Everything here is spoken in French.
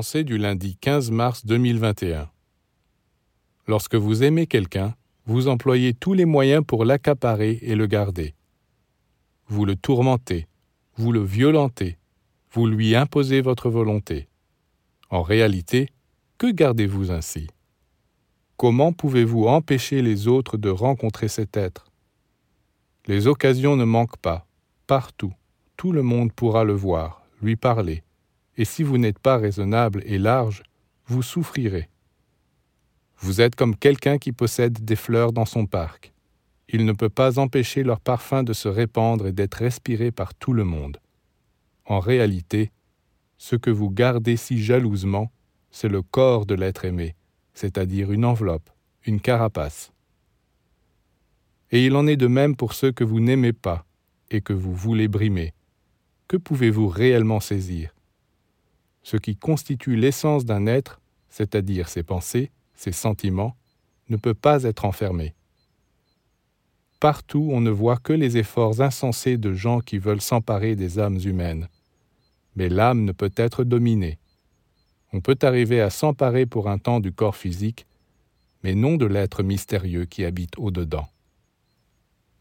Du lundi 15 mars 2021. Lorsque vous aimez quelqu'un, vous employez tous les moyens pour l'accaparer et le garder. Vous le tourmentez, vous le violentez, vous lui imposez votre volonté. En réalité, que gardez-vous ainsi? Comment pouvez-vous empêcher les autres de rencontrer cet être? Les occasions ne manquent pas, partout, tout le monde pourra le voir, lui parler, et si vous n'êtes pas raisonnable et large, vous souffrirez. Vous êtes comme quelqu'un qui possède des fleurs dans son parc. Il ne peut pas empêcher leur parfum de se répandre et d'être respiré par tout le monde. En réalité, ce que vous gardez si jalousement, c'est le corps de l'être aimé, c'est-à-dire une enveloppe, une carapace. Et il en est de même pour ceux que vous n'aimez pas et que vous voulez brimer. Que pouvez-vous réellement saisir? Ce qui constitue l'essence d'un être, c'est-à-dire ses pensées, ses sentiments, ne peut pas être enfermé. Partout on ne voit que les efforts insensés de gens qui veulent s'emparer des âmes humaines. Mais l'âme ne peut être dominée. On peut arriver à s'emparer pour un temps du corps physique, mais non de l'être mystérieux qui habite au-dedans.